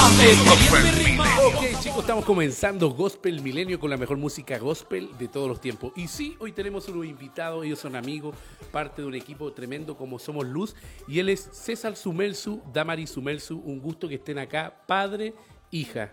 Ok, chicos, estamos comenzando Gospel Milenio con la mejor música gospel de todos los tiempos. Y sí, hoy tenemos unos invitados, ellos son amigos, parte de un equipo tremendo como Somos Luz. Y él es César Sumelsu, Damari Sumelsu. Un gusto que estén acá, padre, hija.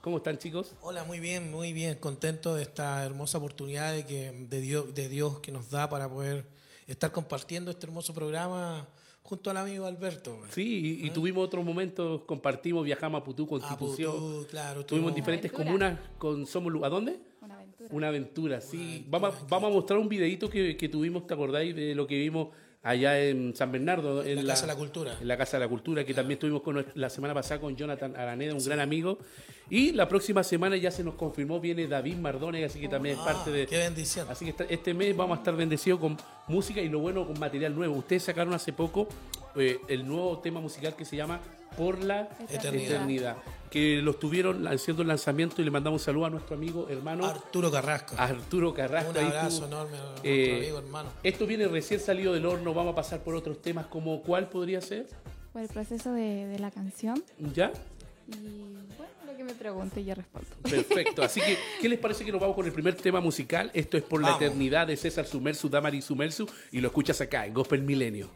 ¿Cómo están, chicos? Hola, muy bien, muy bien. Contento de esta hermosa oportunidad de, que, de, Dios, de Dios que nos da para poder estar compartiendo este hermoso programa junto al amigo Alberto. Sí, y, tuvimos otros momentos, compartimos, viajamos a Putú, Constitución. A Putú, claro. Tuvimos en diferentes comunas con Somos Luz. ¿A dónde? Una aventura. Una aventura, sí. vamos, a, vamos a mostrar un videito que, que tuvimos, ¿te acordáis de lo que vimos allá en San Bernardo. En, la, Casa de la Cultura. En la Casa de la Cultura, que también estuvimos con, la semana pasada con Jonathan Araneda, un gran amigo. Y la próxima semana ya se nos confirmó, viene David Mardone, así que también es Ah, parte de... Qué bendición. Así que este mes vamos a estar bendecidos con música y lo bueno con material nuevo. Ustedes sacaron hace poco eh, el nuevo tema musical que se llama Por la Eternidad. Eternidad, que lo estuvieron haciendo el lanzamiento y le mandamos un saludo a nuestro amigo hermano Arturo Carrasco. Arturo Carrasco. Un abrazo enorme a nuestro Eh, amigo, hermano. Esto viene recién salido del horno, vamos a pasar por otros temas como cuál podría ser, Por el proceso de, de la canción. ¿ya? Y bueno, lo que me pregunte yo respondo. Perfecto, así que, ¿qué les parece que nos vamos con el primer tema musical? Esto es Por la. Eternidad de César Sumersu, Damari Sumersu, y lo escuchas acá en Gospel Milenio.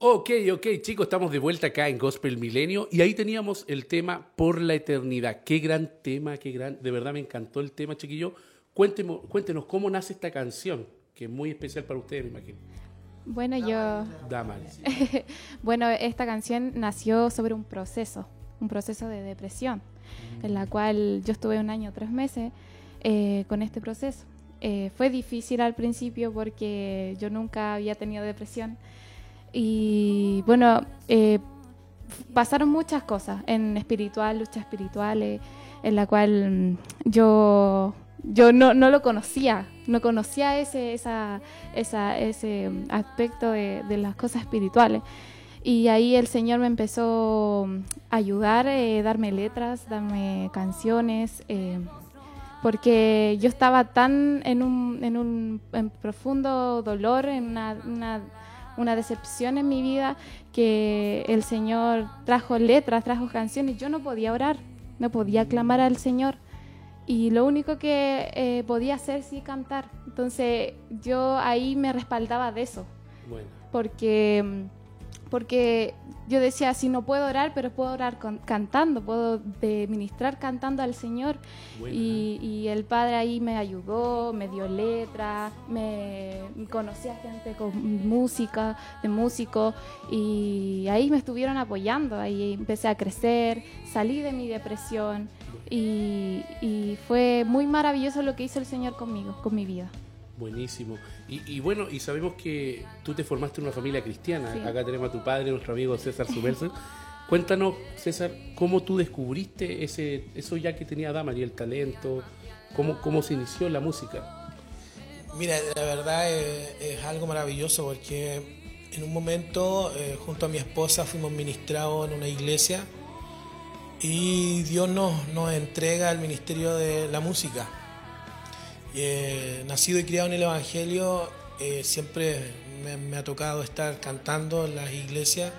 Ok, ok, chicos, estamos de vuelta acá en Gospel Milenio y ahí teníamos el tema Por la Eternidad. Qué gran tema, qué gran, de verdad me encantó el tema, chiquillo. Cuéntenos, cuéntenos cómo nace esta canción, que es muy especial para ustedes, me imagino. Bueno, yo... Damaris. Bueno, esta canción nació sobre un proceso, un proceso de depresión, en la cual yo estuve un año, tres meses eh, con este proceso. Eh, fue difícil al principio porque yo nunca había tenido depresión y bueno, eh, pasaron muchas cosas en espiritual, luchas espirituales, en la cual mm, yo, yo no, no lo conocía, no conocía ese, esa, esa, ese aspecto de, de las cosas espirituales. Y ahí el Señor me empezó mm, a ayudar, eh, darme letras, darme canciones, eh, porque yo estaba tan en un, en un en profundo dolor, en una, una decepción en mi vida, que el Señor trajo letras, trajo canciones. Yo no podía orar, no podía clamar al Señor. Y lo único que eh, podía hacer sí cantar. Entonces yo ahí me respaldaba de eso Bueno, porque, mm, porque yo decía, si no puedo orar, pero puedo orar con- cantando, puedo de ministrar cantando al Señor. Y, y el Padre ahí me ayudó, me dio letra, me conocí a gente con música, de músicos, y ahí me estuvieron apoyando, ahí empecé a crecer, salí de mi depresión, y, y fue muy maravilloso lo que hizo el Señor conmigo, con mi vida. Buenísimo. Y, y bueno, y sabemos que tú te formaste en una familia cristiana. Sí. Acá tenemos a tu padre, nuestro amigo César Subelsen. Cuéntanos, César, cómo tú descubriste ese, eso ya que tenía Damari, el talento, cómo, cómo se inició la música. Mira, la verdad es, es algo maravilloso porque en un momento eh, junto a mi esposa fuimos ministrados en una iglesia y Dios nos, nos entrega el ministerio de la música. Eh, nacido y criado en el Evangelio, eh, siempre me, ha tocado estar cantando en las iglesias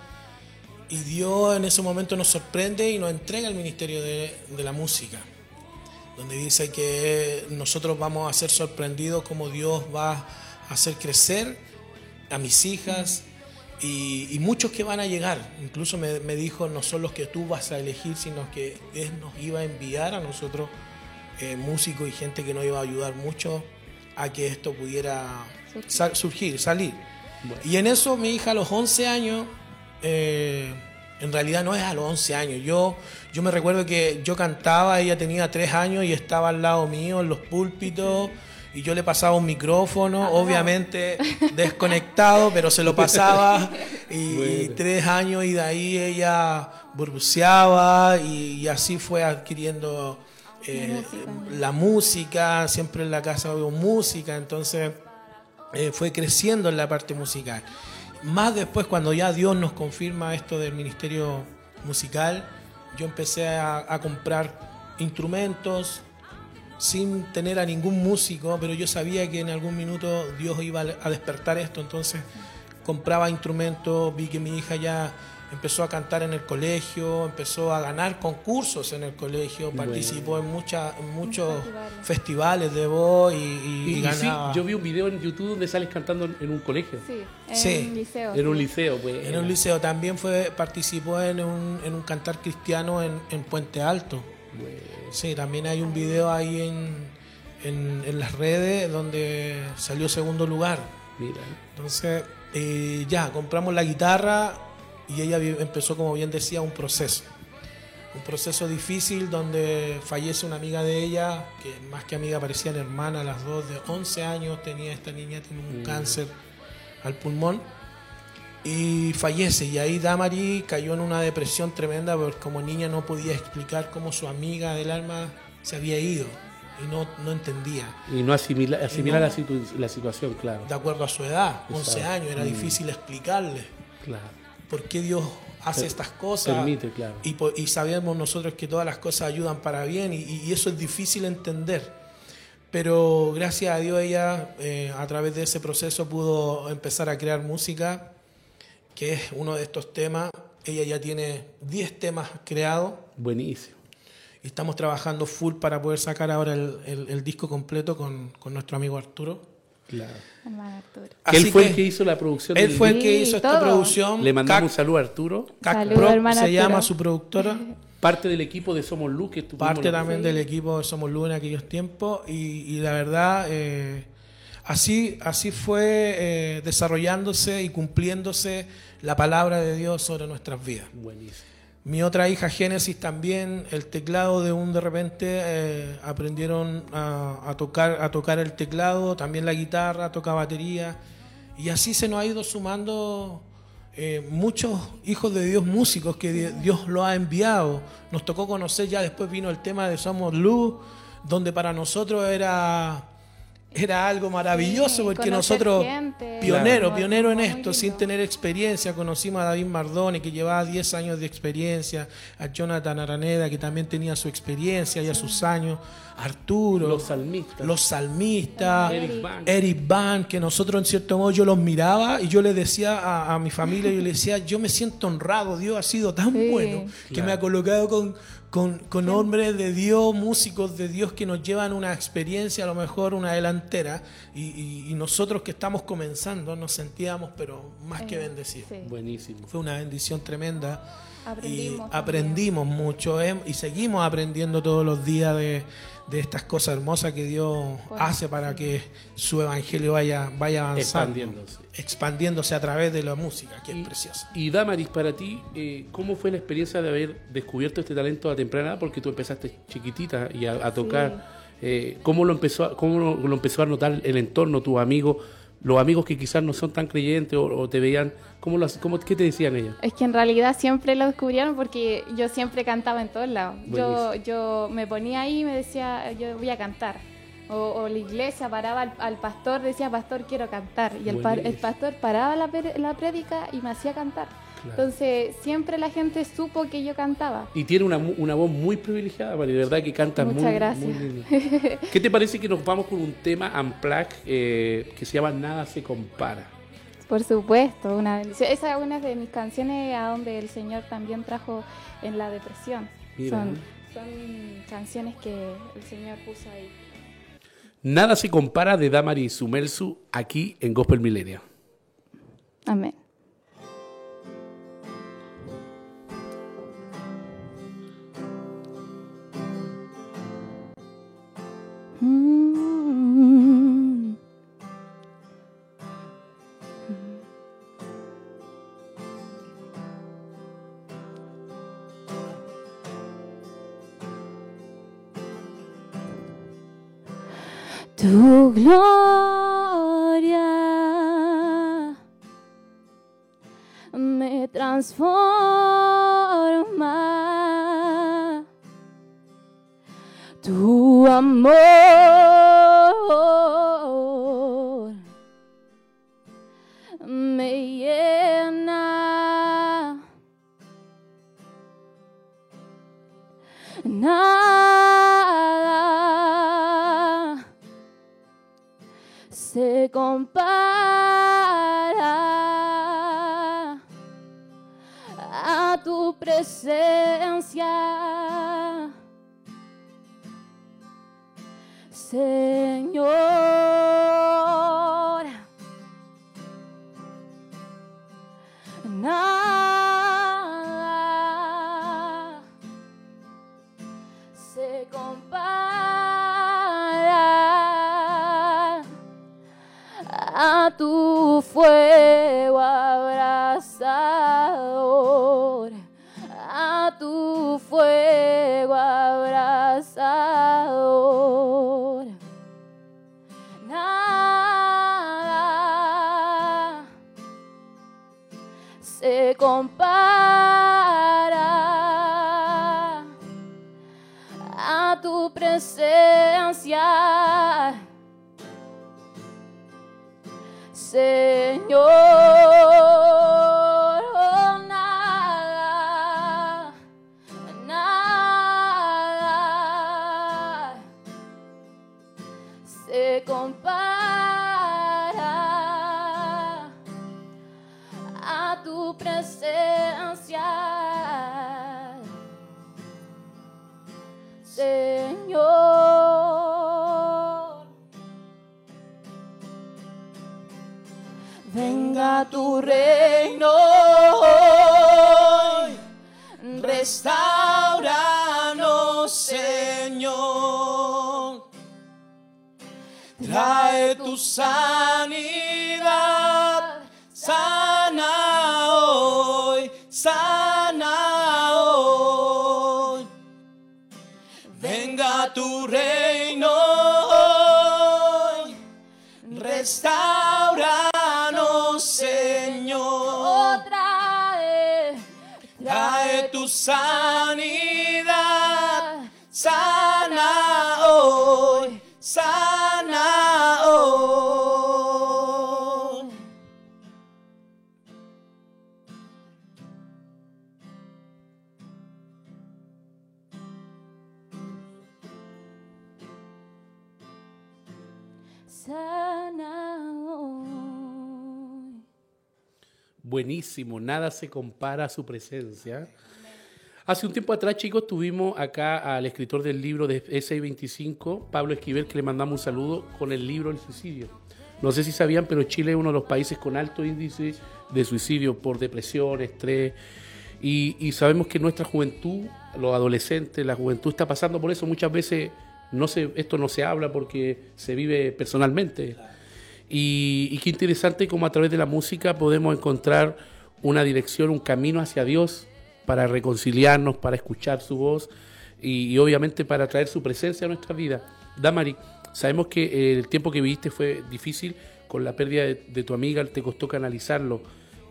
y Dios en ese momento nos sorprende y nos entrega el ministerio de, la música donde dice que nosotros vamos a ser sorprendidos como Dios va a hacer crecer a mis hijas y, y muchos que van a llegar. Incluso me, me dijo, no son los que tú vas a elegir, sino que Él nos iba a enviar a nosotros eh, músicos y gente que nos iba a ayudar mucho a que esto pudiera Surgir. sal- surgir, salir. Bueno. Y en eso mi hija a los 11 años, eh, en realidad no es a los 11 años, yo, yo me recuerdo que yo cantaba, ella tenía 3 años y estaba al lado mío en los púlpitos y yo le pasaba un micrófono, obviamente desconectado, pero se lo pasaba y, y Bueno. tres años y de ahí ella burbuceaba y, y así fue adquiriendo eh, música. la música, siempre en la casa hubo música, entonces eh, fue creciendo en la parte musical. Más después, cuando ya Dios nos confirma esto del ministerio musical, yo empecé a, a comprar instrumentos sin tener a ningún músico, pero yo sabía que en algún minuto Dios iba a despertar esto, entonces compraba instrumentos, vi que mi hija ya empezó a cantar en el colegio, empezó a ganar concursos en el colegio, Bueno. participó en, muchas en muchos festivales. festivales de voz y, y- Y, y y sí, yo vi un video en YouTube donde sales cantando en, un colegio, Sí, en Sí. un liceo. en un liceo. Pues, En un liceo también fue, participó en un, en un cantar cristiano en, en Puente Alto. Sí, también hay un video ahí en, en, en las redes donde salió segundo lugar. Mira, Entonces, eh, ya, compramos la guitarra y ella empezó, como bien decía, un proceso. Un proceso difícil donde fallece una amiga de ella, que más que amiga parecían hermanas, las dos de 11 años, tenía esta niña, tiene un cáncer al pulmón y fallece. Y ahí Damari cayó en una depresión tremenda porque como niña no podía explicar cómo su amiga del alma se había ido y no, no entendía. y no asimila, asimila No. la, situ- la situación, claro. De acuerdo a su edad, 11 Exacto. años, era Mm. difícil explicarle claro. Por qué Dios hace estas cosas. permite, claro. Y, y sabemos nosotros que todas las cosas ayudan para bien y, y eso es difícil entender. Pero gracias a Dios ella eh, a través de ese proceso pudo empezar a crear música, que es uno de estos temas. Ella ya tiene 10 temas creados Buenísimo. y estamos trabajando full para poder sacar ahora el, el- el disco completo con, con nuestro amigo Arturo. Claro. él Así fue que el que hizo la producción. Él fue el que hizo esta todo. producción. Le mandamos un saludo a Arturo, Cac Prop hermano se Arturo. llama su productora. parte del equipo de Somos Luz que parte también del equipo de Somos Luz en aquellos tiempos y, y la verdad eh, así así fue eh, desarrollándose y cumpliéndose la palabra de Dios sobre nuestras vidas. Buenísimo. Mi otra hija Génesis también, el teclado de un de repente eh, aprendieron a, tocar a tocar el teclado, también la guitarra, toca batería y así se nos ha ido sumando eh, muchos hijos de Dios músicos que di- Dios lo ha enviado. Nos tocó conocer ya después vino el tema de Somos Luz, donde para nosotros era era algo maravilloso Sí, porque nosotros gente, pionero, Claro. pionero en esto, sin tener experiencia, conocimos a David Mardone que llevaba 10 años de experiencia, a Jonathan Araneda que también tenía su experiencia y a sus años, Arturo, Los salmistas. los salmistas, Eric Van. Eric Van, que nosotros en cierto modo yo los miraba y yo le decía a, a mi familia, yo le decía, yo me siento honrado, Dios ha sido tan Sí. bueno que Claro. me ha colocado con, con, con hombres de Dios, músicos de Dios que nos llevan una experiencia, a lo mejor una delantera, y, y- y nosotros que estamos comenzando nos sentíamos, pero más que bendecidos. sí. Buenísimo. Fue una bendición tremenda. Aprendimos y también. aprendimos mucho eh, y seguimos aprendiendo todos los días de, de estas cosas hermosas que Dios Bueno, hace para que su evangelio vaya, vaya avanzando, Expandiéndose. expandiéndose a través de la música, que es preciosa. Y Damaris, para ti, eh, ¿cómo fue la experiencia de haber descubierto este talento a temprana edad? Porque tú empezaste chiquitita y a, a tocar. Eh, ¿Cómo, lo empezó, a- cómo lo, lo empezó a notar el entorno, tus amigos, los amigos que quizás no son tan creyentes o, o te veían? ¿Cómo lo, cómo, ¿Qué te decían ellos? Es que en realidad siempre lo descubrieron porque yo siempre cantaba en todos lados. Yo, Buenísimo. yo me ponía ahí y me decía, yo voy a cantar. O, o la iglesia paraba al, al pastor, decía, pastor, quiero cantar. Y el, pa- el pastor paraba la, la prédica y me hacía cantar. Claro. Entonces siempre la gente supo que yo cantaba. Y tiene una, una voz muy privilegiada, Mari, de verdad que canta Muchas muy, gracias. muy. ¿Qué te parece que nos vamos con un tema unplugged eh, que se llama Nada se compara? Por supuesto, una bendición. Esa es una de mis canciones a donde el Señor también trajo en la depresión. Mira. Son, son canciones que el Señor puso ahí. Nada se compara de Damaris Sumelsu aquí en Gospel Milenio. Amén. Señor, Nada se compara a su presencia. Hace un tiempo atrás, chicos, tuvimos acá al escritor del libro de S25, Pablo Esquivel, que le mandamos un saludo con el libro El suicidio. No sé si sabían, pero Chile es uno de los países con alto índice de suicidio por depresión, estrés. Y, y sabemos que nuestra juventud, los adolescentes, la juventud está pasando por eso. Muchas veces no se, esto no se habla porque se vive personalmente. Y, y qué interesante como a través de la música podemos encontrar una dirección, un camino hacia Dios para reconciliarnos, para escuchar su voz y, obviamente para traer su presencia a nuestra vida. Damari, sabemos que eh, el tiempo que viviste fue difícil, con la pérdida de, de tu amiga te costó canalizarlo.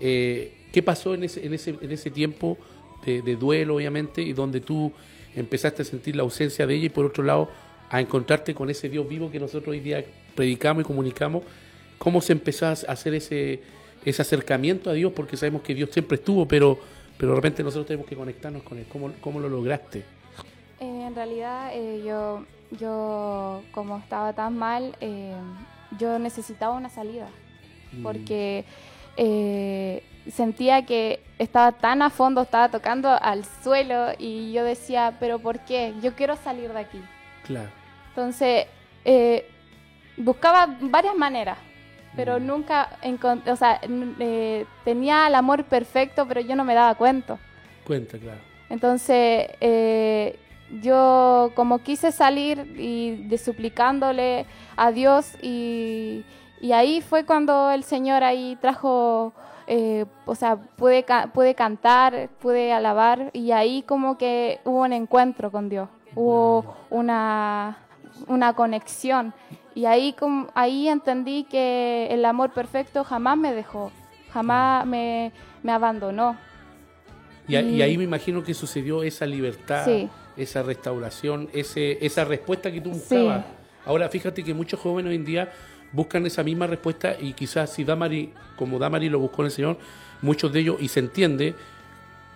Eh, ¿Qué pasó en ese, en ese, en ese tiempo de, de duelo, obviamente, y donde tú empezaste a sentir la ausencia de ella y por otro lado a encontrarte con ese Dios vivo que nosotros hoy día predicamos y comunicamos? ¿Cómo se empezó a hacer ese, ese acercamiento a Dios? Porque sabemos que Dios siempre estuvo, pero, pero de repente nosotros tenemos que conectarnos con Él. ¿Cómo, cómo lo lograste? Eh, en realidad, eh, yo, yo, como estaba tan mal, eh, yo necesitaba una salida. Porque eh, sentía que estaba tan a fondo, estaba tocando al suelo y yo decía, pero ¿por qué? Yo quiero salir de aquí. Claro. Entonces, buscaba varias maneras, pero nunca encontré, o sea, eh, tenía el amor perfecto, pero yo no me daba cuenta. Cuenta, claro. Entonces, eh, yo como quise salir y de suplicándole a Dios y, y ahí fue cuando el Señor ahí trajo, eh, o sea, pude, ca- pude cantar, pude alabar y ahí como que hubo un encuentro con Dios, hubo una, una conexión y ahí, como, ahí entendí que el amor perfecto jamás me dejó, jamás me, me abandonó. Y, a- y Y- ahí me imagino que sucedió esa libertad, Sí. esa restauración, ese, esa respuesta que tú Sí. buscabas. Ahora, fíjate que muchos jóvenes hoy en día buscan esa misma respuesta y quizás si Damari, como Damari lo buscó en el Señor, muchos de ellos, y se entiende,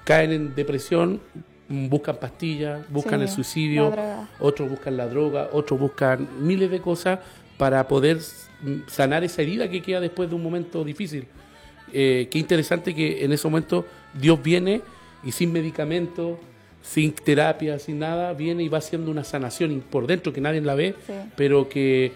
caen en depresión, buscan pastillas, buscan Sí, el suicidio, otros buscan la droga, otros buscan miles de cosas para poder sanar esa herida que queda después de un momento difícil. Eh, qué interesante que en ese momento Dios viene y sin medicamentos, sin terapia, sin nada, viene y va haciendo una sanación por dentro que nadie la ve, Sí. pero que,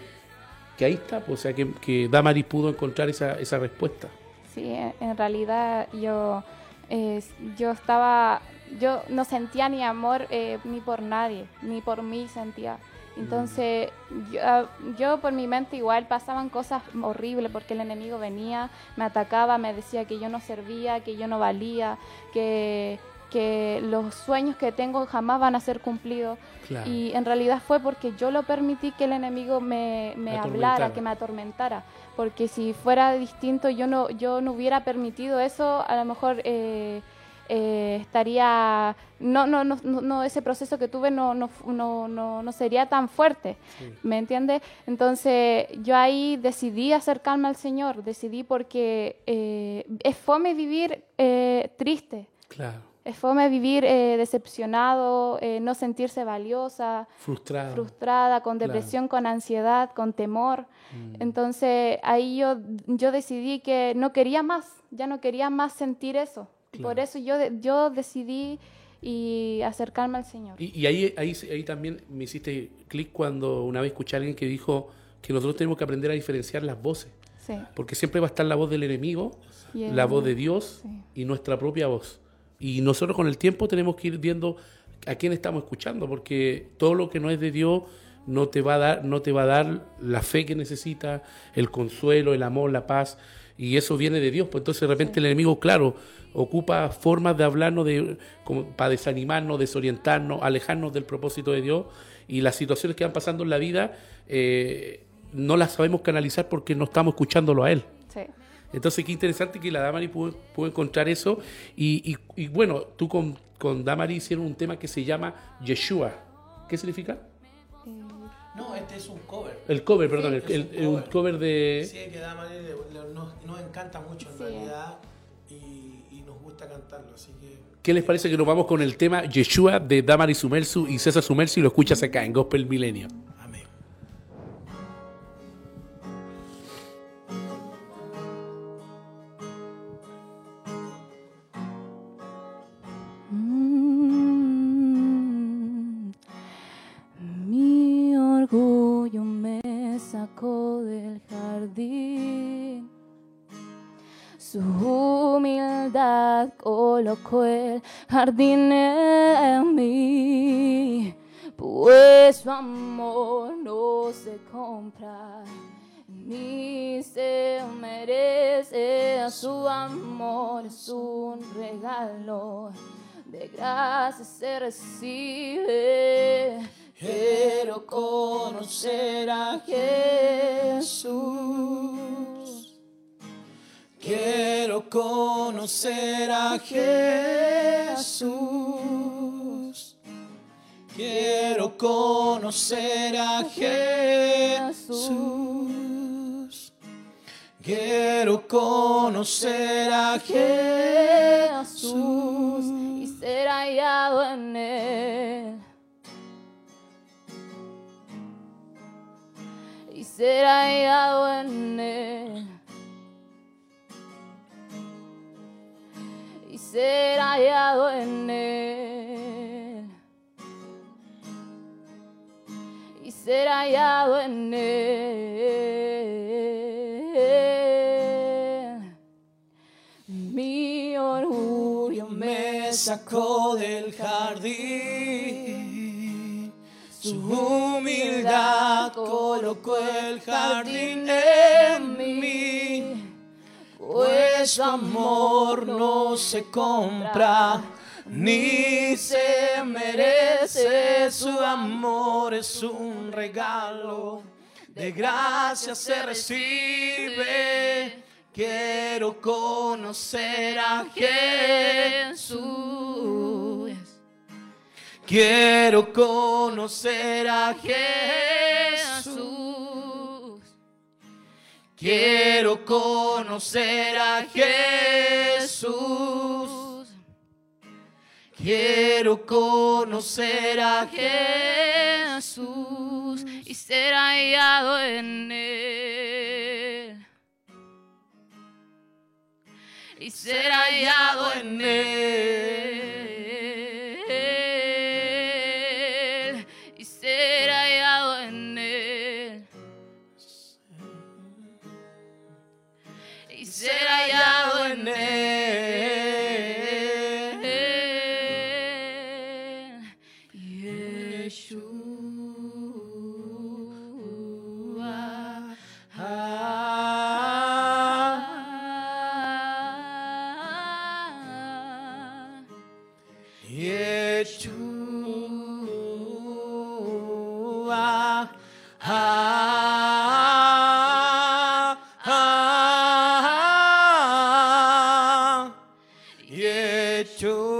que ahí está, pues, o sea, que, que Damaris pudo encontrar esa, esa respuesta. Sí, en en realidad yo, eh, yo estaba, yo no sentía ni amor eh, ni por nadie, ni por mí sentía. Entonces, yo, ah, yo por mi mente igual pasaban cosas horribles porque el enemigo venía, me atacaba, me decía que yo no servía, que yo no valía, que, que los sueños que tengo jamás van a ser cumplidos. Claro. Y en realidad fue porque yo lo permití que el enemigo me, me hablara, que me atormentara. Porque si fuera distinto, yo no, yo no hubiera permitido eso, a lo mejor eh, eh, estaría. No, no, no, no, ese proceso que tuve no, no, no, no, no sería tan fuerte. Sí. ¿Me entiendes? Entonces yo ahí decidí acercarme al Señor, decidí porque eh, es fome vivir eh, triste. Claro. Es fome vivir eh, decepcionado, no sentirse valiosa, Frustrado. frustrada, con Claro. depresión, con ansiedad, con temor. Mm. Entonces ahí yo, yo decidí que no quería más, ya no quería más sentir eso. Y Por Claro. eso yo, yo decidí y acercarme al Señor. Y, y ahí, ahí, ahí también me hiciste clic cuando una vez escuché a alguien que dijo que nosotros tenemos que aprender a diferenciar las voces. Sí. Porque siempre va a estar la voz del enemigo, el- la voz de Dios sí. y nuestra propia voz. Y nosotros con el tiempo tenemos que ir viendo a quién estamos escuchando, porque todo lo que no es de Dios no te va a dar, no te va a dar la fe que necesitas, el consuelo, el amor, la paz, y eso viene de Dios. Pues entonces de repente el enemigo, claro, ocupa formas de hablarnos de, como para desanimarnos, desorientarnos, alejarnos del propósito de Dios, y las situaciones que van pasando en la vida eh, no las sabemos canalizar porque no estamos escuchándolo a Él. Sí. Entonces, qué interesante que la Damari pudo, pudo encontrar eso. Y, y- y bueno, tú con, con Damari hicieron un tema que se llama Yeshua. ¿Qué significa? No, este es un cover. El cover, perdón, Sí, el, es el- un el- un cover. cover de... Sí, que Damari le- le- nos, nos encanta mucho en Sí. realidad y, y nos gusta cantarlo, así que ¿Qué les parece que nos vamos con el tema Yeshua de Damari Sumersu y César Sumersu y lo escuchas acá en Gospel Milenio? amén. Mm. Mi orgullo me sacó del jardín. Su humildad colocó el jardín en mí. Pues su amor no se compra ni se merece. Su amor es un regalo de gracia se recibe. Quiero conocer a Jesús. Quiero conocer a Jesús. Quiero conocer a Jesús. Quiero conocer a Jesús y ser hallado en él. Y ser hallado en él. Y ser hallado en él. Y ser hallado en él. Mi orgullo me sacó del jardín. Su humildad colocó el jardín en mí. Pues amor no se compra ni se merece. Su amor es un regalo, de gracia se recibe. Quiero conocer a Jesús. Quiero conocer a Jesús. Quiero conocer a Jesús. Quiero conocer a Jesús y ser hallado en él. Y ser hallado en él. Yeshua.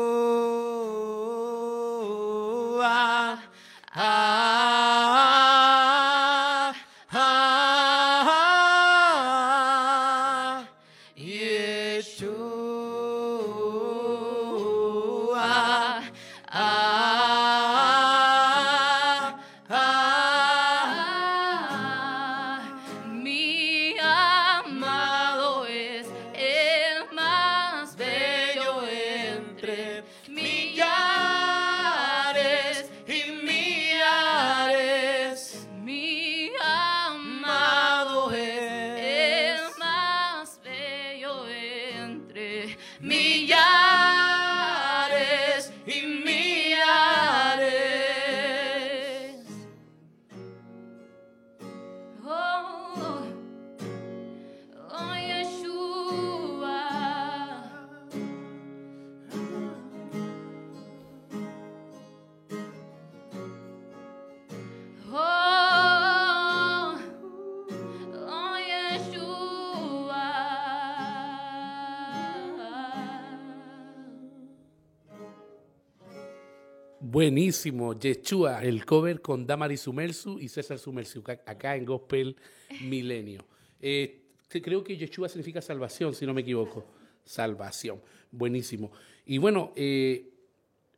Buenísimo, Yeshua, el cover con Damari Sumersu y César Sumersu, acá en Gospel Milenio. Eh, creo que Yeshua significa salvación, si no me equivoco. Salvación, buenísimo. Y bueno, eh,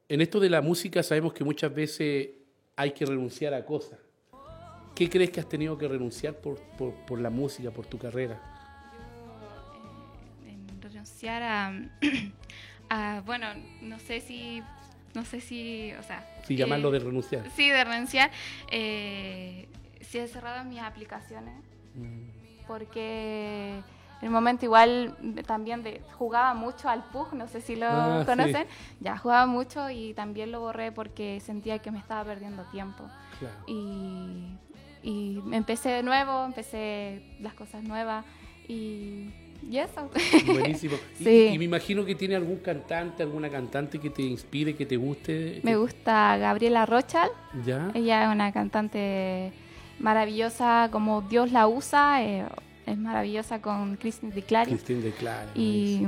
en esto de la música sabemos que muchas veces hay que renunciar a cosas. ¿Qué crees que has tenido que renunciar por, por- por la música, por tu carrera? eh, en renunciar a, a, bueno, no sé si, no sé si, o sea... Si eh, llamarlo de renunciar. Sí, de renunciar. Eh, sí he cerrado mis aplicaciones porque en el momento igual también de, jugaba mucho al PUG, no sé si lo Ah, sí. conocen, ya jugaba mucho y también lo borré porque sentía que me estaba perdiendo tiempo. Claro. Y, y empecé de nuevo, empecé las cosas nuevas y, y eso. Buenísimo. Y- Sí. y, me imagino que tiene algún cantante, alguna cantante que te inspire, que te guste. Me gusta Gabriela Rochal, ¿Ya? ella es una cantante maravillosa, como Dios la usa, eh, es maravillosa con Christine DiClari. Cristín de Clara. Y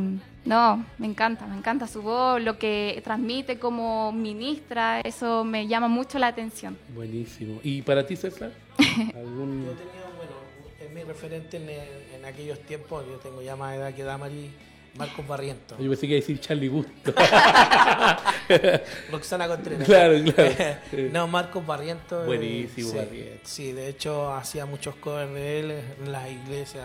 no, me encanta, me encanta su voz, lo que transmite como ministra, eso me llama mucho la atención. Buenísimo. ¿Y para ti, César? ¿Algún... mi referente en, en aquellos tiempos, yo tengo ya más edad que Damari, Marcos Barrientos, Yo pensé que iba a decir Charlie Gusto. Roxana Contreras. claro, claro. no, Marcos Barrientos. Buenísimo, sí, Barrientos. Sí, de hecho hacía muchos covers de él en las iglesias.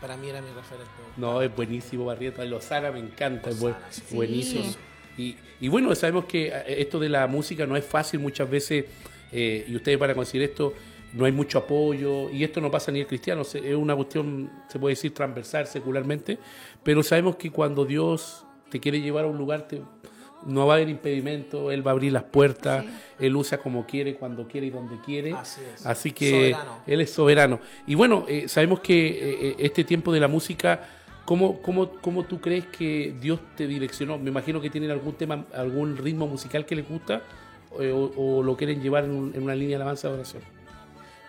Para mí era mi referente. No, es buenísimo, Barrieta. Lozana me encanta, es sí. buenísimo. Sí. Y, y bueno, sabemos que eh, esto de la música no es fácil muchas veces, eh, y ustedes van a conseguir esto, no hay mucho apoyo, y esto no pasa ni el cristiano, se- es una cuestión, se puede decir, transversal secularmente, pero sabemos que cuando Dios te quiere llevar a un lugar, te- no va a haber impedimento, Él va a abrir las puertas, Sí. Él usa como quiere, cuando quiere y donde quiere. Así es. Así que Soberano. Él es soberano. Y bueno, eh, sabemos que eh, eh, este tiempo de la música, ¿cómo, cómo, ¿cómo tú crees que Dios te direccionó? Me imagino que tienen algún tema, algún ritmo musical que les gusta eh, o, o lo quieren llevar en, un- en una línea de alabanza de oración.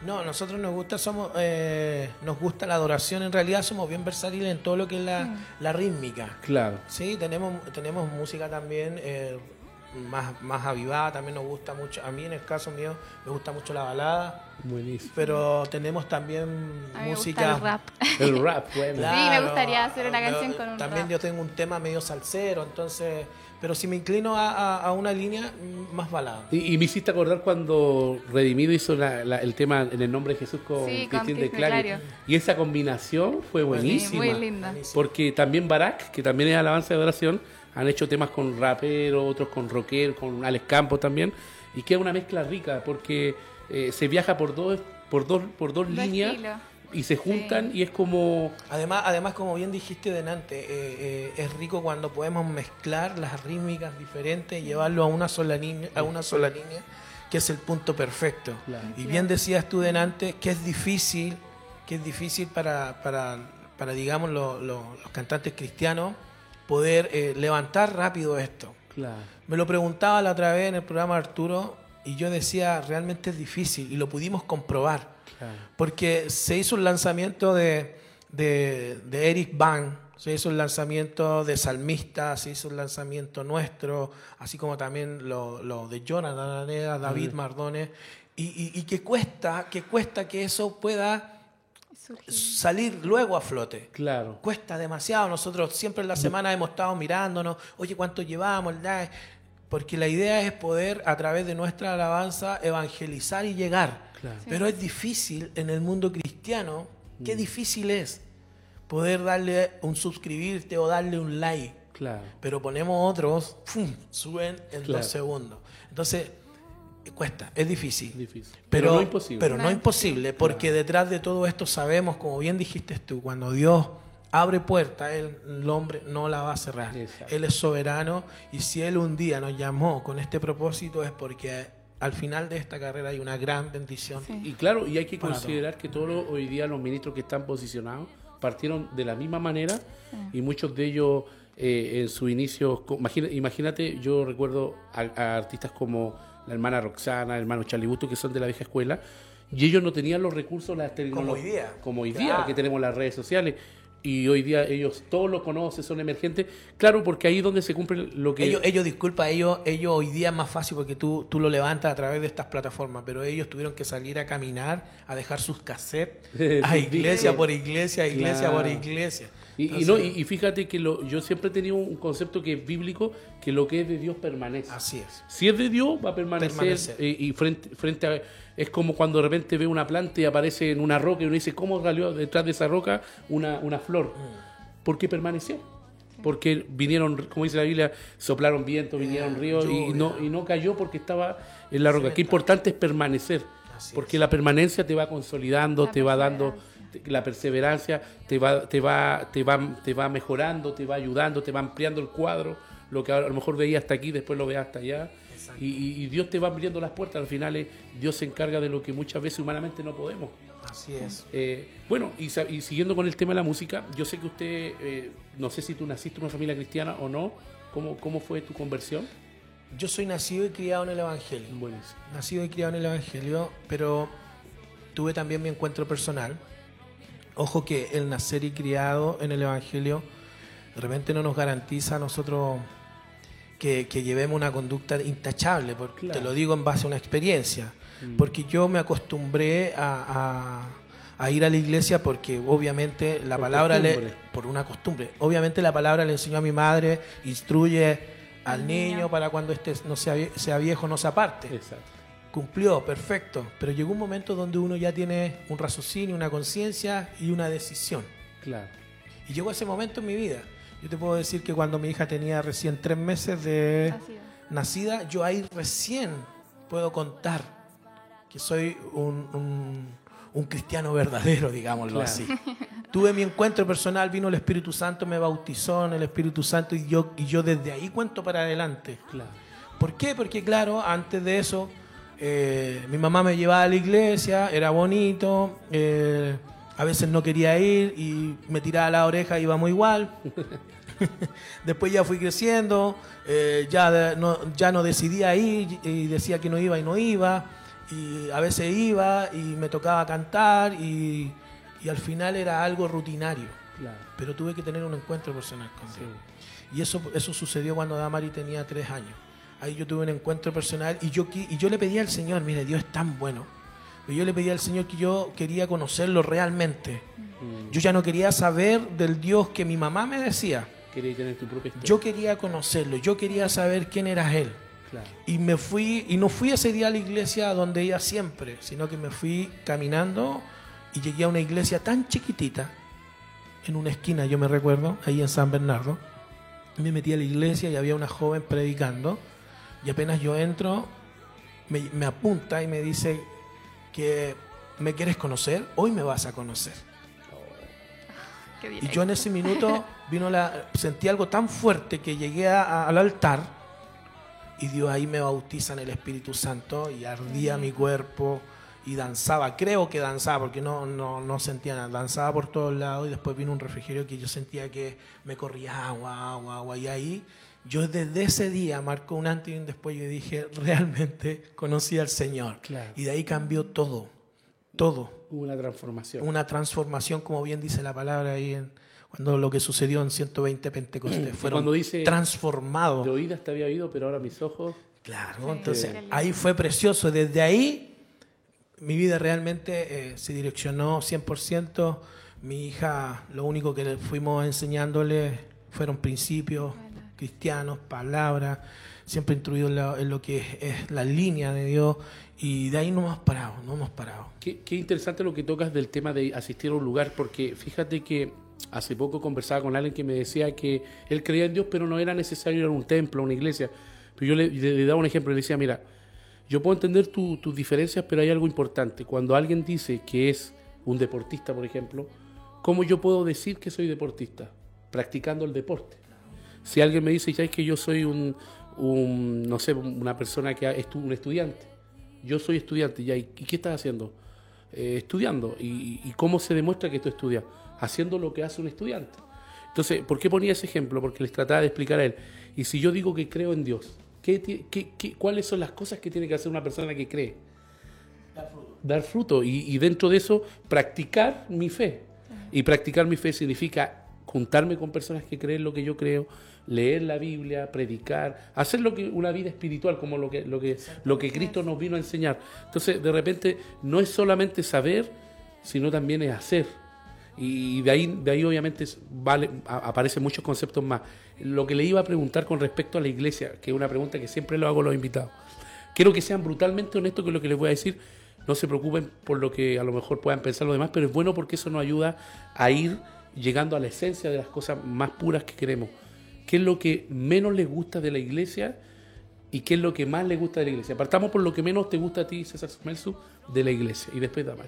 No, nosotros nos gusta, somos, eh, nos gusta la adoración. En realidad somos bien versátiles en todo lo que es la, la rítmica. Claro. Sí, tenemos, tenemos música también eh, más, más avivada, también nos gusta mucho. A mí en el caso mío me gusta mucho la balada, Buenísimo. pero tenemos también A mí me música... gusta el rap. El rap, bueno. Sí, me gustaría hacer una me- canción con un También rap. yo tengo un tema medio salsero, entonces... Pero si me inclino a, a- a una línea, mm, más balada. Y, y me hiciste acordar cuando Redimido hizo la- la- el tema en el nombre de Jesús con Sí, Cristín de Clario. Y esa combinación fue Sí, buenísima. muy linda. Porque también Barak, que también es alabanza de adoración, han hecho temas con rapero, otros con rockero, con Alex Campos también, y queda una mezcla rica porque eh, se viaja por dos, por dos, por dos Dos líneas y se juntan y es como Además, además, como bien dijiste delante, eh, eh, es rico cuando podemos mezclar las rítmicas diferentes y llevarlo a una sola línea, a una sola línea, que es el punto perfecto. Claro. Y bien decías tú delante que es difícil, que es difícil para, para, para digamos, lo- lo- los cantantes cristianos poder eh, levantar rápido esto. claro, Me lo preguntaba la otra vez en el programa Arturo y yo decía, realmente es difícil y lo pudimos comprobar claro. porque se hizo un lanzamiento de, de, de Eric Van, se hizo un lanzamiento de Salmista, se hizo un lanzamiento nuestro, así como también lo, lo de Jonathan Aneda, David Mardones, y, y- y que cuesta, que cuesta que eso pueda Surgir. salir luego a flote. Claro. Cuesta demasiado. Nosotros siempre en la semana hemos estado mirándonos, oye, ¿cuánto llevamos? Porque la idea es poder, a través de nuestra alabanza, evangelizar y llegar. Claro. Pero es difícil en el mundo cristiano, Mm. qué difícil es poder darle un suscribirte o darle un like. Claro. Pero ponemos otros, ¡fum! suben en Claro. dos segundos. Entonces, cuesta, es difícil. Difícil. Pero, Pero no imposible. Pero no imposible, porque detrás de todo esto sabemos, como bien dijiste tú, cuando Dios abre puertas, él, el hombre no la va a cerrar. Exacto. Él es soberano y si Él un día nos llamó con este propósito es porque al final de esta carrera hay una gran bendición. Sí. Y claro, y hay que considerar que todos los- hoy día los ministros que están posicionados partieron de la misma manera y muchos de ellos eh, en su inicio, imagínate, yo recuerdo a, a artistas como la hermana Roxana, el hermano Charlie Busto, que son de la vieja escuela, y ellos no tenían los recursos, las tecnologías. hoy día. Como hoy día, que tenemos las redes sociales. Y hoy día ellos todos lo conocen, son emergentes. Claro, porque ahí es donde se cumple lo que... Ellos, ellos, disculpa, ellos, ellos hoy día es más fácil porque tú, tú lo levantas a través de estas plataformas, pero ellos tuvieron que salir a caminar, a dejar sus cassettes, a iglesia por iglesia, iglesia por iglesia. Y, no, y, y fíjate que lo, yo siempre he tenido un concepto que es bíblico, que lo que es de Dios permanece. Así es. Si es de Dios, va a permanecer. Permanecer. eh, y frente, frente a. Es como cuando de repente ve una planta y aparece en una roca y uno dice, ¿cómo salió detrás de esa roca una, una flor? Mm. Porque permaneció. Porque vinieron, como dice la Biblia, soplaron vientos, vinieron ríos y no, y no cayó porque estaba en la roca. Qué importante es permanecer. Así porque la permanencia te va consolidando, La te va dando la perseverancia, te va, te va, te va, te va mejorando, te va ayudando, te va ampliando el cuadro. Lo que a lo mejor veías hasta aquí, después lo veas hasta allá. Y, y- Dios te va abriendo las puertas. Al final eh, Dios se encarga de lo que muchas veces humanamente no podemos. Así es. Eh, bueno, y siguiendo con el tema de la música, yo sé que usted, eh, no sé si tú naciste en una familia cristiana o no. ¿Cómo, cómo fue tu conversión? Yo soy nacido y criado en el Evangelio. Buenísimo. Nacido y criado en el Evangelio, pero tuve también mi encuentro personal. Ojo que el nacer y criado en el Evangelio de repente no nos garantiza a nosotros que, que llevemos una conducta intachable, porque Claro. te lo digo en base a una experiencia. Porque yo me acostumbré a, a- a ir a la iglesia porque obviamente la Por palabra le, por una costumbre. Obviamente la palabra le enseñó a mi madre, instruye al niño niño. para cuando este no sea, vie- sea viejo no se aparte. Exacto. Cumplió, perfecto. Pero llegó un momento donde uno ya tiene un raciocinio, una conciencia y una decisión. Claro. Y llegó ese momento en mi vida. Yo te puedo decir que cuando mi hija tenía recién tres meses de nacida, yo ahí recién puedo contar que soy un, un- un cristiano verdadero, digámoslo Claro. así. Tuve mi encuentro personal, vino el Espíritu Santo, me bautizó en el Espíritu Santo y yo, y yo desde ahí cuento para adelante. Claro. ¿Por qué? Porque claro, antes de eso, eh, mi mamá me llevaba a la iglesia, era bonito, eh, a veces no quería ir y me tiraba la oreja, íbamos igual. Después ya fui creciendo, eh, ya, no, ya no decidía ir y decía que no iba y no iba. Y a veces iba y me tocaba cantar y, y al final era algo rutinario. Claro. Pero tuve que tener un encuentro personal con. Sí. Y eso, eso sucedió cuando Damari tenía tres años. Ahí yo tuve un encuentro personal y yo, y yo le pedí al Señor, mire, Dios es tan bueno. Yo le pedí al Señor que yo quería conocerlo realmente. Mm. Yo ya no quería saber del Dios que mi mamá me decía. Queréis tener tu propia historia. Yo quería conocerlo, yo quería saber quién era Él. Claro. Y me fui, y no fui ese día a la iglesia donde iba siempre, sino que me fui caminando y llegué a una iglesia tan chiquitita, en una esquina, yo me recuerdo, ahí en San Bernardo. Me metí a la iglesia y había una joven predicando, y apenas yo entro, me, me apunta y me dice que me quieres conocer, hoy me vas a conocer. Qué Y yo en ese minuto vino la, sentí algo tan fuerte que llegué a- a- al altar y Dios ahí me bautiza en el Espíritu Santo y ardía mi cuerpo y danzaba, creo que danzaba porque no, no, no sentía nada, danzaba por todos lados y después vino un refrigerio que yo sentía que me corría agua, agua, agua. Y ahí yo desde ese día marcó un antes y un después yo dije realmente conocí al Señor Claro. y de ahí cambió todo, todo Hubo una transformación. una transformación, como bien dice la palabra ahí, en, cuando lo que sucedió en 120 Pentecostés. Fueron Cuando dice- transformados. De oídas te había oído, pero ahora mis ojos. Claro, Sí, entonces ahí fue precioso. Desde ahí mi vida realmente eh, se direccionó 100%. Mi hija, lo único que le fuimos enseñándole fueron principios. Cristianos, palabras, siempre instruido en, en lo que es, la línea de Dios. Y de ahí no hemos parado, no hemos parado. Qué, qué interesante lo que tocas del tema de asistir a un lugar, porque fíjate que hace poco conversaba con alguien que me decía que él creía en Dios, pero no era necesario ir a un templo, a una iglesia. Pero yo le, le- le daba un ejemplo, le decía, mira, yo puedo entender tu- tus diferencias, pero hay algo importante. Cuando alguien dice que es un deportista, por ejemplo, ¿cómo yo puedo decir que soy deportista? Practicando el deporte. Si alguien me dice, ya es que yo soy un, un, no sé, una persona que es un estudiante. Yo soy estudiante, ya, ¿y qué estás haciendo? Eh, estudiando. ¿Y, ¿Y cómo se demuestra que tú estudias? Haciendo lo que hace un estudiante. Entonces, ¿por qué ponía ese ejemplo? Porque les trataba de explicar a él. Y si yo digo que creo en Dios, ¿qué, qué, cuáles son las cosas que tiene que hacer una persona que cree? Dar fruto. Dar fruto. Y, y dentro de eso, practicar mi fe. Y practicar mi fe significa juntarme con personas que creen lo que yo creo, leer la Biblia, predicar, hacer lo que una vida espiritual como lo que lo que lo que Cristo nos vino a enseñar. Entonces, de repente no es solamente saber, sino también es hacer. Y de ahí de ahí obviamente vale aparecen muchos conceptos más. Lo que le iba a preguntar con respecto a la iglesia, que es una pregunta que siempre lo hago a los invitados. Quiero que sean brutalmente honestos con lo que les voy a decir. No se preocupen por lo que a lo mejor puedan pensar los demás, pero es bueno porque eso nos ayuda a ir llegando a la esencia de las cosas más puras que queremos qué es lo que menos les gusta de la iglesia y qué es lo que más les gusta de la iglesia. Partamos por lo que menos te gusta a ti, César Sumelsu, de la iglesia y después Damar.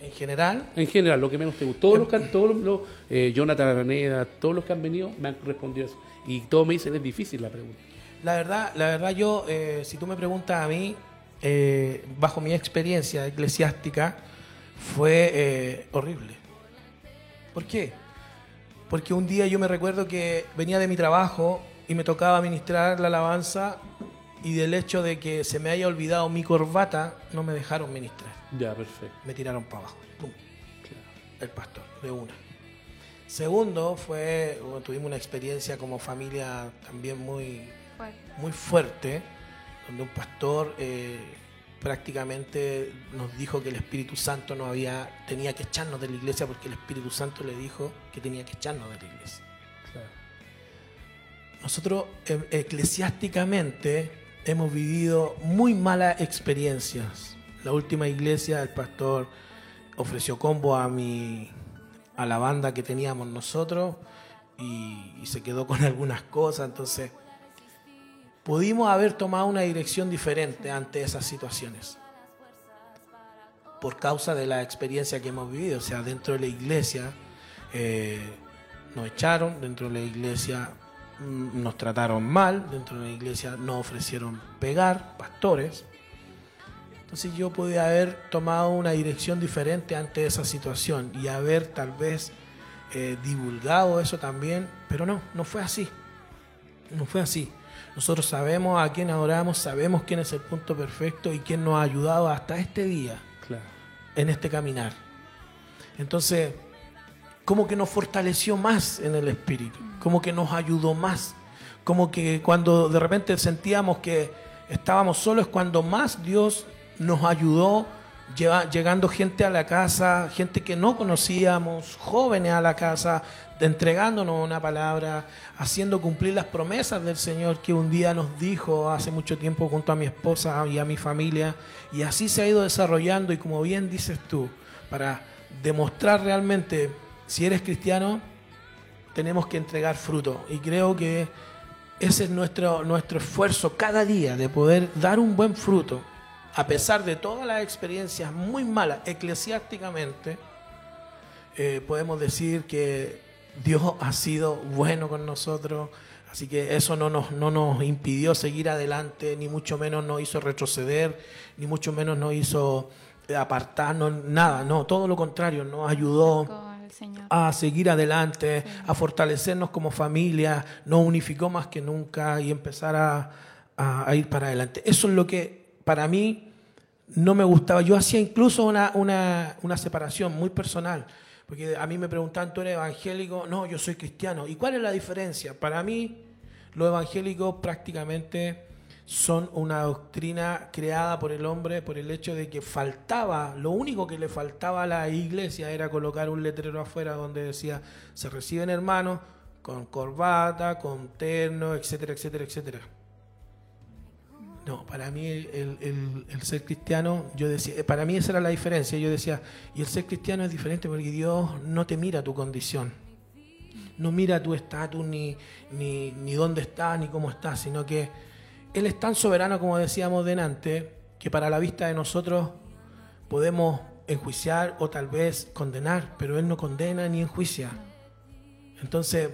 ¿En general? En general, lo que menos te gusta. Todos los que todos los, eh, Jonathan Araneda, todos los que han venido me han respondido eso. Y todos me dicen, es difícil la pregunta. La verdad, la verdad yo, eh, si tú me preguntas a mí, eh, bajo mi experiencia eclesiástica, fue horrible. ¿Por qué? Porque un día yo me recuerdo que venía de mi trabajo y me tocaba ministrar la alabanza y del hecho de que se me haya olvidado mi corbata, no me dejaron ministrar. Ya, perfecto. Me tiraron para abajo. Pum. El pastor, de una. Segundo, fue, tuvimos una experiencia como familia también muy fuerte, muy fuerte donde un pastor eh, prácticamente nos dijo que el Espíritu Santo no había, tenía que echarnos de la iglesia porque el Espíritu Santo le dijo que tenía que echarnos de la iglesia. Nosotros em, eclesiásticamente hemos vivido muy malas experiencias. La última iglesia, el pastor ofreció combo a mi a la banda que teníamos nosotros y, y se quedó con algunas cosas, entonces pudimos haber tomado una dirección diferente ante esas situaciones. Por causa de la experiencia que hemos vivido. O sea, dentro de la iglesia eh, nos echaron, dentro de la iglesia mm, nos trataron mal, dentro de la iglesia nos ofrecieron pegar, pastores. Entonces yo pude haber tomado una dirección diferente ante esa situación y haber tal vez eh, divulgado eso también, pero no, no fue así. No fue así. Nosotros sabemos a quién adoramos, sabemos quién es el punto perfecto y quién nos ha ayudado hasta este día en este caminar. Entonces, como que nos fortaleció más en el espíritu, como que nos ayudó más, como que cuando de repente sentíamos que estábamos solos, cuando más Dios nos ayudó llegando gente a la casa, gente que no conocíamos, jóvenes a la casa, entregándonos una palabra, haciendo cumplir las promesas del Señor que un día nos dijo hace mucho tiempo junto a mi esposa y a mi familia. Y así se ha ido desarrollando y como bien dices tú, para demostrar realmente si eres cristiano, tenemos que entregar fruto. Y creo que ese es nuestro, nuestro esfuerzo cada día de poder dar un buen fruto a pesar de todas las experiencias muy malas eclesiásticamente, eh, podemos decir que Dios ha sido bueno con nosotros, así que eso no nos, no nos impidió seguir adelante, ni mucho menos nos hizo retroceder, ni mucho menos nos hizo apartarnos, nada, no, todo lo contrario, nos ayudó a seguir adelante, a fortalecernos como familia, nos unificó más que nunca y empezar a, a ir para adelante. Eso es lo que para mí no me gustaba. Yo hacía incluso una, una, separación muy personal, porque a mí me preguntaban, ¿tú eres evangélico? No, yo soy cristiano. ¿Y cuál es la diferencia? Para mí, los evangélicos prácticamente son una doctrina creada por el hombre por el hecho de que faltaba, lo único que le faltaba a la iglesia era colocar un letrero afuera donde decía, se reciben hermanos con corbata, con terno, etcétera, etcétera, etcétera. No, para mí el, ser cristiano, yo decía, eh, para mí esa era la diferencia. Yo decía, y el ser cristiano es diferente porque Dios no te mira tu condición, no mira tu estatus, ni, ni, dónde estás, ni cómo estás, sino que Él es tan soberano, como decíamos delante, que para la vista de nosotros podemos enjuiciar o tal vez condenar, pero Él no condena ni enjuicia. Entonces,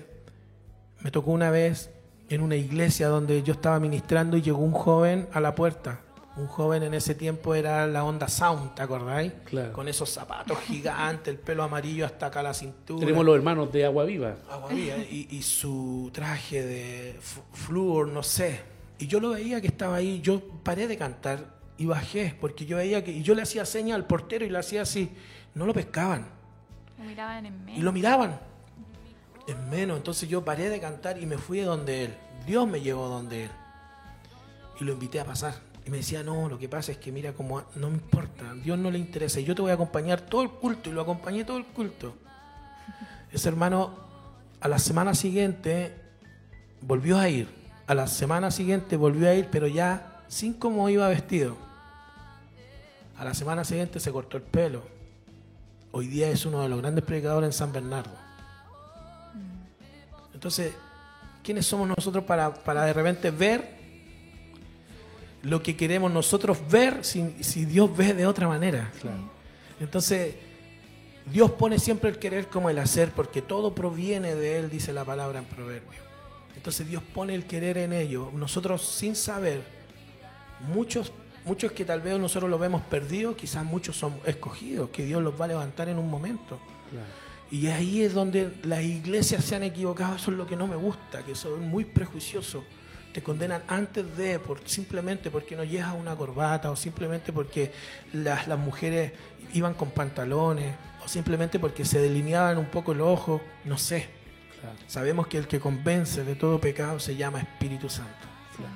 me tocó una vez en una iglesia donde yo estaba ministrando y llegó un joven a la puerta. Un joven en ese tiempo era la onda Sound, ¿te acordáis? Claro. Con esos zapatos gigantes, el pelo amarillo hasta acá la cintura. Tenemos los hermanos de Agua Viva. Agua Viva, y, y su traje de flúor, no sé. Y yo lo veía que estaba ahí, yo paré de cantar y bajé, porque yo veía que, y yo le hacía seña al portero y le hacía así, no lo pescaban, Lo miraban en y medio. lo miraban. En menos, entonces yo paré de cantar y me fui donde él. Dios me llevó donde él. Y lo invité a pasar. Y me decía, no, lo que pasa es que mira, como no me importa, Dios no le interesa. Y yo te voy a acompañar todo el culto. Y lo acompañé todo el culto. Ese hermano, a la semana siguiente, volvió a ir. A la semana siguiente volvió a ir, pero ya sin cómo iba vestido. A la semana siguiente se cortó el pelo. Hoy día es uno de los grandes predicadores en San Bernardo. Entonces, ¿quiénes somos nosotros para, para de repente ver lo que queremos nosotros ver si, si Dios ve de otra manera? Entonces, Dios pone siempre el querer como el hacer, porque todo proviene de Él, dice la palabra en Proverbio. Entonces Dios pone el querer en ello. Nosotros sin saber, muchos, muchos que tal vez nosotros lo vemos perdidos, quizás muchos son escogidos, que Dios los va a levantar en un momento. Y ahí es donde las iglesias se han equivocado, eso es lo que no me gusta, que son muy prejuiciosos. Te condenan antes de, por, simplemente porque no llegas una corbata, o simplemente porque las, las mujeres iban con pantalones, o simplemente porque se delineaban un poco el ojo, no sé. Sabemos que el que convence de todo pecado se llama Espíritu Santo.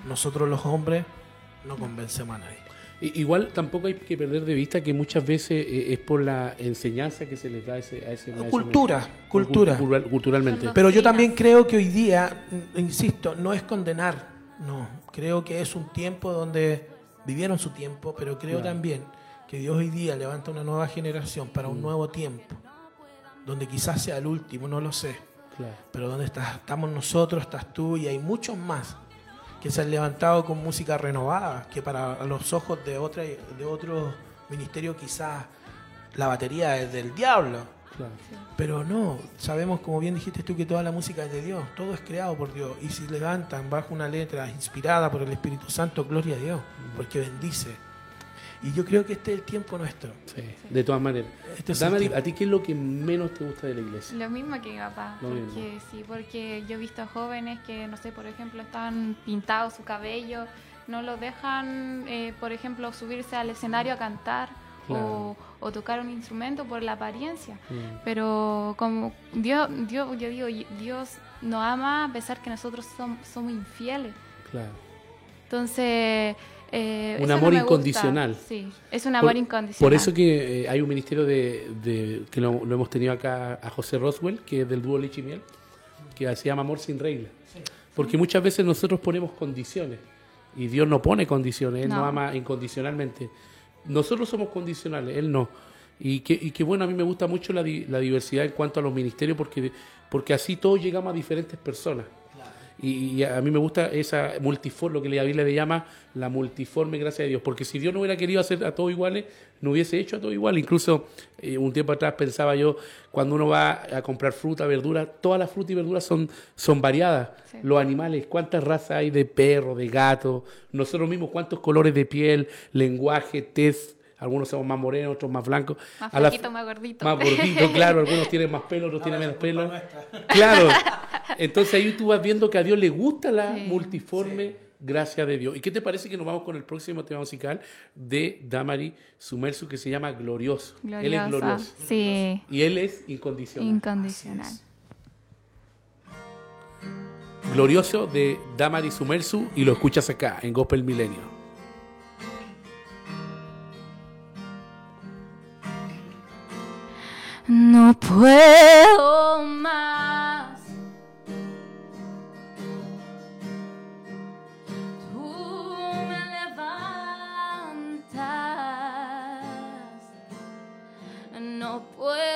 Nosotros los hombres no convencemos a nadie. Igual tampoco hay que perder de vista que muchas veces eh, es por la enseñanza que se les da a ese, a ese a ese- Cultura, Cul- cultura. cultural- culturalmente. Pero yo también creo que hoy día, mm, insisto, no es condenar, no. Creo que es un tiempo donde vivieron su tiempo, pero creo Claro. también que Dios hoy día levanta una nueva generación para un nuevo tiempo, donde quizás sea el último, no lo sé, Claro. pero donde estás, estamos nosotros, estás tú y hay muchos más que se han levantado con música renovada, que para los ojos de otra de otros ministerios quizás la batería es del diablo. Claro. Pero no, sabemos, como bien dijiste tú, que toda la música es de Dios, todo es creado por Dios. Y si levantan bajo una letra inspirada por el Espíritu Santo, gloria a Dios, porque bendice. Y yo creo que este es el tiempo nuestro. Sí, de todas maneras. Este es. ¿a ti qué es lo que menos te gusta de la iglesia? Lo mismo que mi papá, Lo mismo. porque sí, porque yo he visto jóvenes que, no sé, por ejemplo, están pintados su cabello, no los dejan, eh, por ejemplo, subirse al escenario a cantar o, o tocar un instrumento por la apariencia. Mm. Pero como Dios, Dios, yo digo, Dios nos ama a pesar que nosotros som- somos infieles. Claro. Entonces, eh, Un no amor gusta. incondicional. Sí, es un amor Por- incondicional. Por eso que eh, hay un ministerio de, de- que lo, lo hemos tenido acá a José Roswell, que es del dúo Leche y Miel, que se llama Amor sin regla. Porque muchas veces nosotros ponemos condiciones y Dios no pone condiciones, Él No. nos ama incondicionalmente. Nosotros somos condicionales, Él no. Y que, y que bueno, a mí me gusta mucho la, la diversidad en cuanto a los ministerios porque, porque así todos llegamos a diferentes personas. Y, y a mí me gusta esa multiforme, lo que la Biblia le llama la multiforme gracia de Dios. Porque si Dios no hubiera querido hacer a todos iguales, no hubiese hecho a todos iguales. Incluso eh, un tiempo atrás pensaba yo, cuando uno va a comprar fruta, verdura, todas las frutas y verduras son, son variadas. Sí. Los animales, cuántas razas hay de perro, de gato, nosotros mismos cuántos colores de piel, lenguaje, tez. Algunos somos más morenos, otros más blancos. Más flaquito, más gordito. más gordito, claro, algunos tienen más pelo, otros tienen menos pelo. Claro. Entonces ahí tú vas viendo que a Dios le gusta la Sí. multiforme gracia de Dios. ¿Y qué te parece que nos vamos con el próximo tema musical de Damari Sumersu que se llama Glorioso? Él es glorioso. Sí, Y él es incondicional. incondicional. Glorioso de Damari Sumersu y lo escuchas acá en Gospel Milenio. No puedo más. No puedo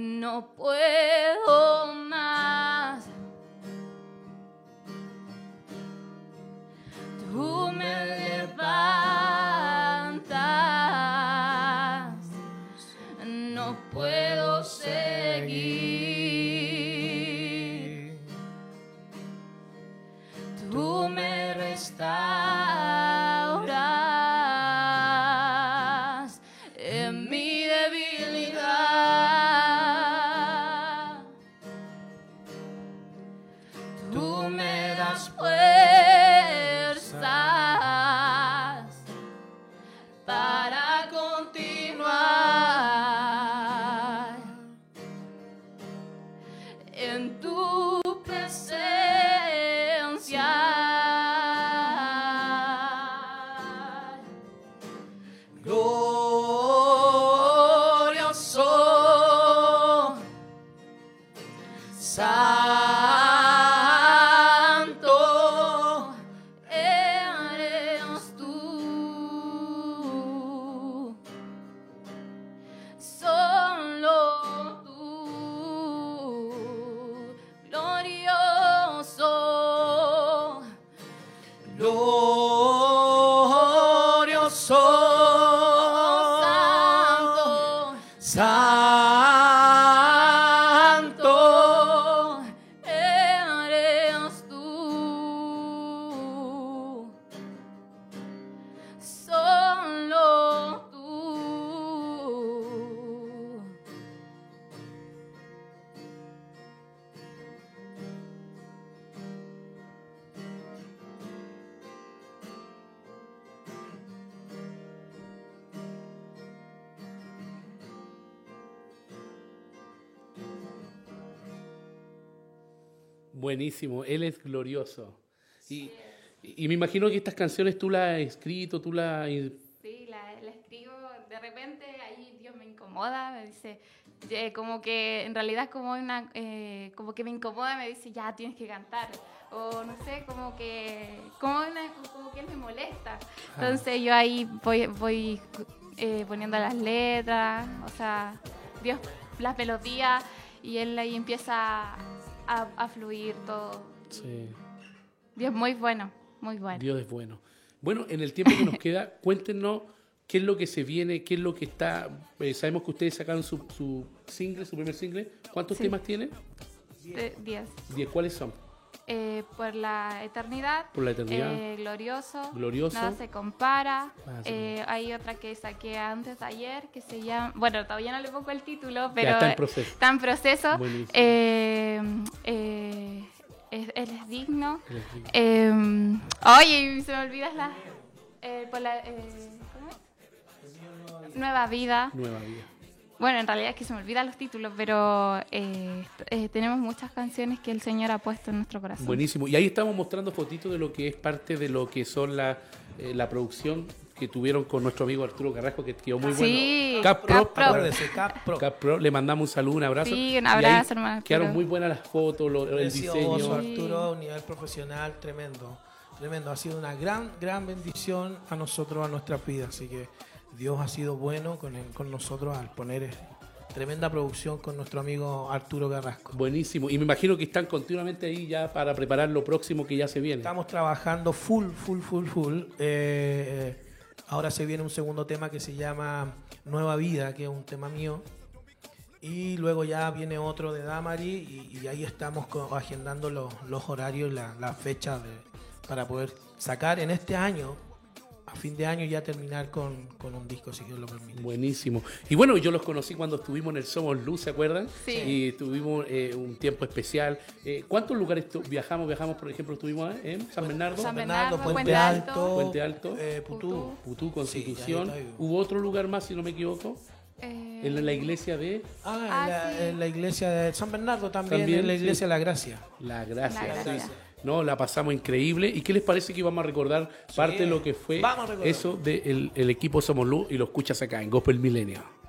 No puedo Buenísimo, él es glorioso. Y, y me imagino que estas canciones tú las has escrito, tú las... Sí, la, la escribo, de repente ahí Dios me incomoda, me dice, eh, como que en realidad como una, eh, como que me incomoda, me dice, ya tienes que cantar, o no sé, como que, como, una- como que él me molesta. Entonces yo ahí voy, voy eh, poniendo las letras, o sea, Dios las melodías, y él ahí empieza a, a fluir todo. Sí, Dios muy bueno, muy bueno. Dios es bueno. Bueno, en el tiempo que nos queda, cuéntenos qué es lo que se viene, qué es lo que está... eh, sabemos que ustedes sacaron su, su single, su primer single. ¿Cuántos Sí. temas tienen? De- Diez. Diez. ¿Cuáles son? Eh, por la eternidad. Por la eternidad. Eh, glorioso. Glorioso. Nada se compara. Eh, hay otra que saqué antes de ayer que se llama. Bueno, todavía no le pongo el título, pero. ya está en proceso. está en proceso. Eh, eh, es- él es digno. Él es digno. Eh, oye, se me olvidas la. por la ¿Cómo es? Nueva vida. Nueva vida. Bueno, en realidad es que se me olvidan los títulos, pero eh, eh, tenemos muchas canciones que el Señor ha puesto en nuestro corazón. Buenísimo. Y ahí estamos mostrando fotitos de lo que es parte de lo que son la, eh, la producción que tuvieron con nuestro amigo Arturo Carrasco, que quedó muy Sí, bueno. Cap Pro, Cap Pro. Acuérdese, Cap Pro. Cap Pro, le mandamos un saludo, un abrazo. Sí, un abrazo, hermano Quedaron muy buenas las fotos, lo- el Precioso, diseño. Arturo, a un nivel profesional tremendo. Tremendo. Ha sido una gran, gran bendición a nosotros, a nuestras vidas. Así que Dios ha sido bueno con, el- con nosotros al poner eh, tremenda producción con nuestro amigo Arturo Carrasco. Buenísimo. Y me imagino que están continuamente ahí ya para preparar lo próximo que ya se viene. Estamos trabajando full, full, full, full. Eh, ahora se viene un segundo tema que se llama Nueva Vida, que es un tema mío. Y luego ya viene otro de Damari y, y ahí estamos agendando los, los horarios, la, la fecha de- para poder sacar en este año, a fin de año ya terminar con, con un disco, si Dios lo permite. Buenísimo. Y bueno, yo los conocí cuando estuvimos en el Somos Luz, ¿se acuerdan? Sí. Y tuvimos eh, un tiempo especial. Eh, ¿Cuántos lugares tu- viajamos? Viajamos, por ejemplo, estuvimos en San Bernardo, San Bernardo, Puente, Puente Alto, Alto, Puente Alto, eh, Putú. Putú, Constitución. Sí. ¿Hubo otro lugar más, si no me equivoco? Eh, En la iglesia de Ah, en, Ah, la, sí. en la iglesia de San Bernardo también, También, en la sí. iglesia La Gracia. La Gracia. La Gracia. No, la pasamos increíble. ¿Y qué les parece que vamos a recordar parte de lo que fue eso del el equipo Somos Luz y lo escuchas acá en Gospel Milenio?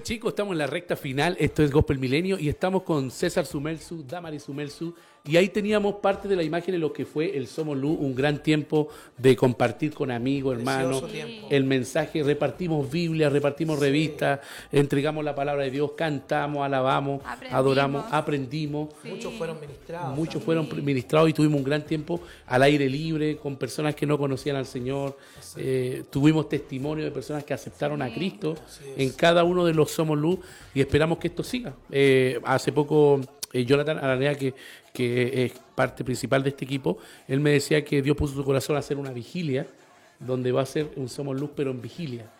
Chicos, estamos en la recta final. Esto es Gospel Milenio y estamos con César Sumelsu, Damari Sumelsu. Y ahí teníamos parte de la imagen de lo que fue el Somos Luz, un gran tiempo de compartir con amigos, hermanos, el mensaje. Repartimos Biblia, repartimos revistas, entregamos la palabra de Dios, cantamos, alabamos, Aprendimos. adoramos, aprendimos. Muchos fueron ministrados. Muchos fueron ministrados y tuvimos un gran tiempo al aire libre con personas que no conocían al Señor. Eh, tuvimos testimonio de personas que aceptaron a Cristo en cada uno de los Somos Luz y esperamos que esto siga. Eh, hace poco, eh, Jonathan Aranea, que, que es parte principal de este equipo, él me decía que Dios puso su corazón a hacer una vigilia donde va a ser un Somos Luz, pero en vigilia.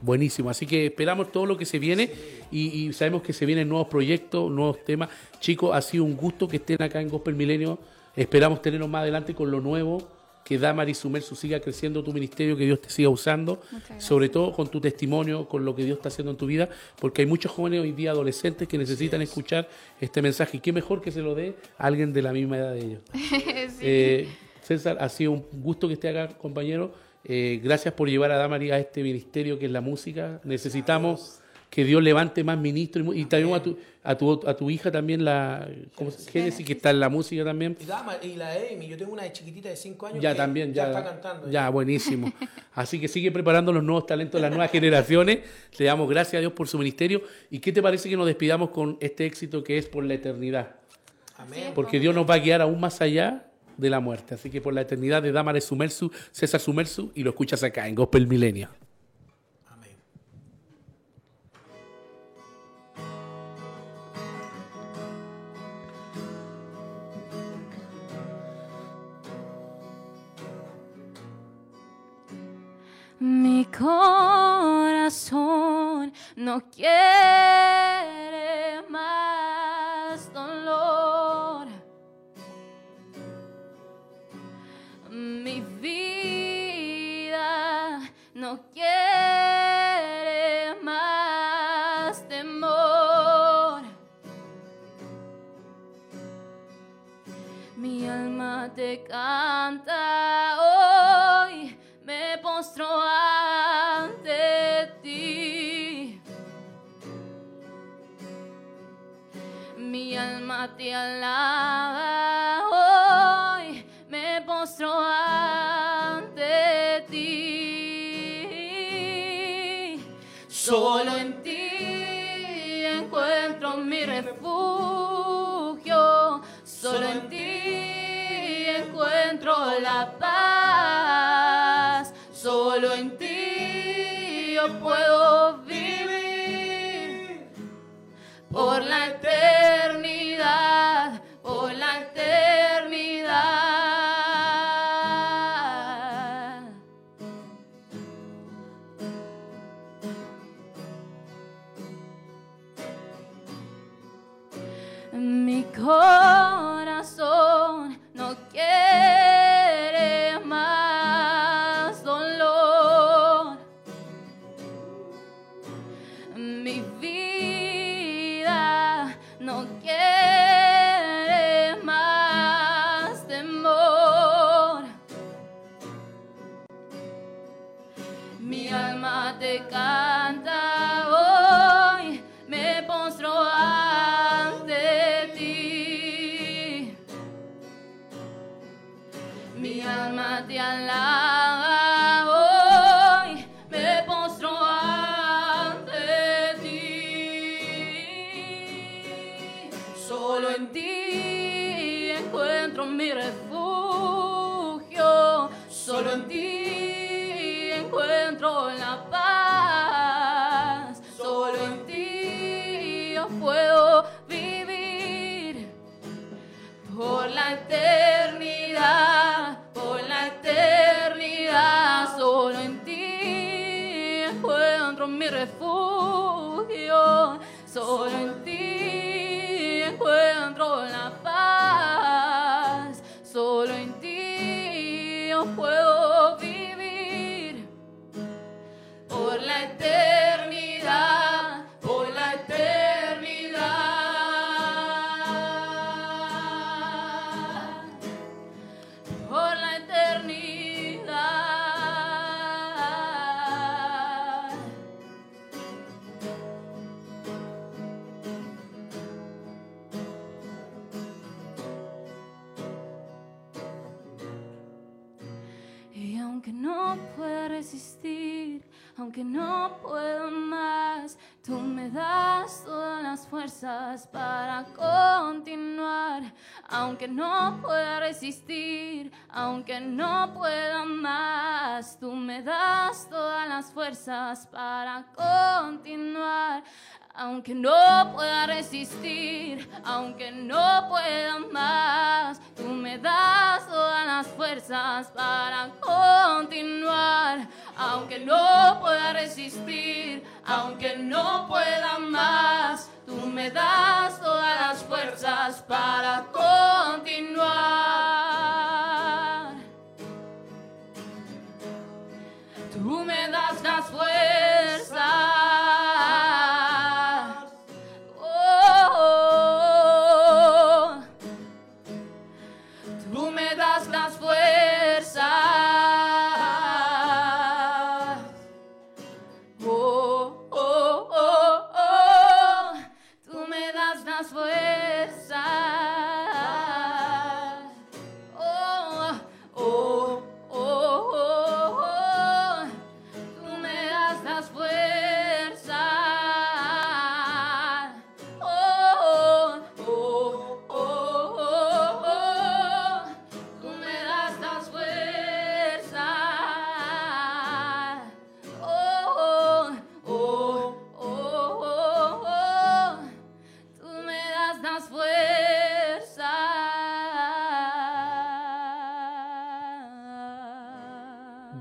Buenísimo, así que esperamos todo lo que se viene y, sabemos que se vienen nuevos proyectos, nuevos temas. Chicos, ha sido un gusto que estén acá en Gospel Milenio. Esperamos tenernos más adelante con lo nuevo, que Damari Sumersu siga creciendo tu ministerio, que Dios te siga usando, sobre todo con tu testimonio, con lo que Dios está haciendo en tu vida, porque hay muchos jóvenes hoy día adolescentes que necesitan escuchar este mensaje. Y qué mejor que se lo dé a alguien de la misma edad de ellos. Eh, César, ha sido un gusto que esté acá, compañero. Eh, gracias por llevar a Damari a este ministerio que es la música. Necesitamos que Dios levante más ministros y también a tu, a tu, a tu hija también, la ¿cómo se- Génesis, que está en la música también. Y, Dama, y la Amy, yo tengo una de chiquitita de 5 años Ya que también, ya, está cantando. ya, buenísimo. Así que sigue preparando los nuevos talentos de las nuevas generaciones. Le damos gracias a Dios por su ministerio. ¿Y qué te parece que nos despidamos con este éxito que es por la eternidad? Amén. Porque Dios nos va a guiar aún más allá de la muerte. Así que por la eternidad de Dámares Sumersu, César Sumersu, y lo escuchas acá en Gospel Milenio. Mi corazón no quiere más dolor. Mi vida no quiere alaba hoy, me postro ante ti. Solo en ti encuentro mi refugio, solo en ti encuentro la paz, solo en ti yo puedo vivir. Por la pueda resistir, aunque no puedo más, tú me das todas las fuerzas para continuar, aunque no pueda resistir, aunque no pueda más, tú me das todas las fuerzas para continuar. Aunque no pueda resistir, aunque no pueda más, tú me das todas las fuerzas para continuar. Aunque no pueda resistir, aunque no pueda más, tú me das todas las fuerzas para continuar. Tú me das las fuerzas.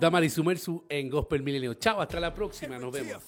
Fuerzas. Damari Sumersu en Gospel Milenio. Chao, hasta la próxima. Nos vemos.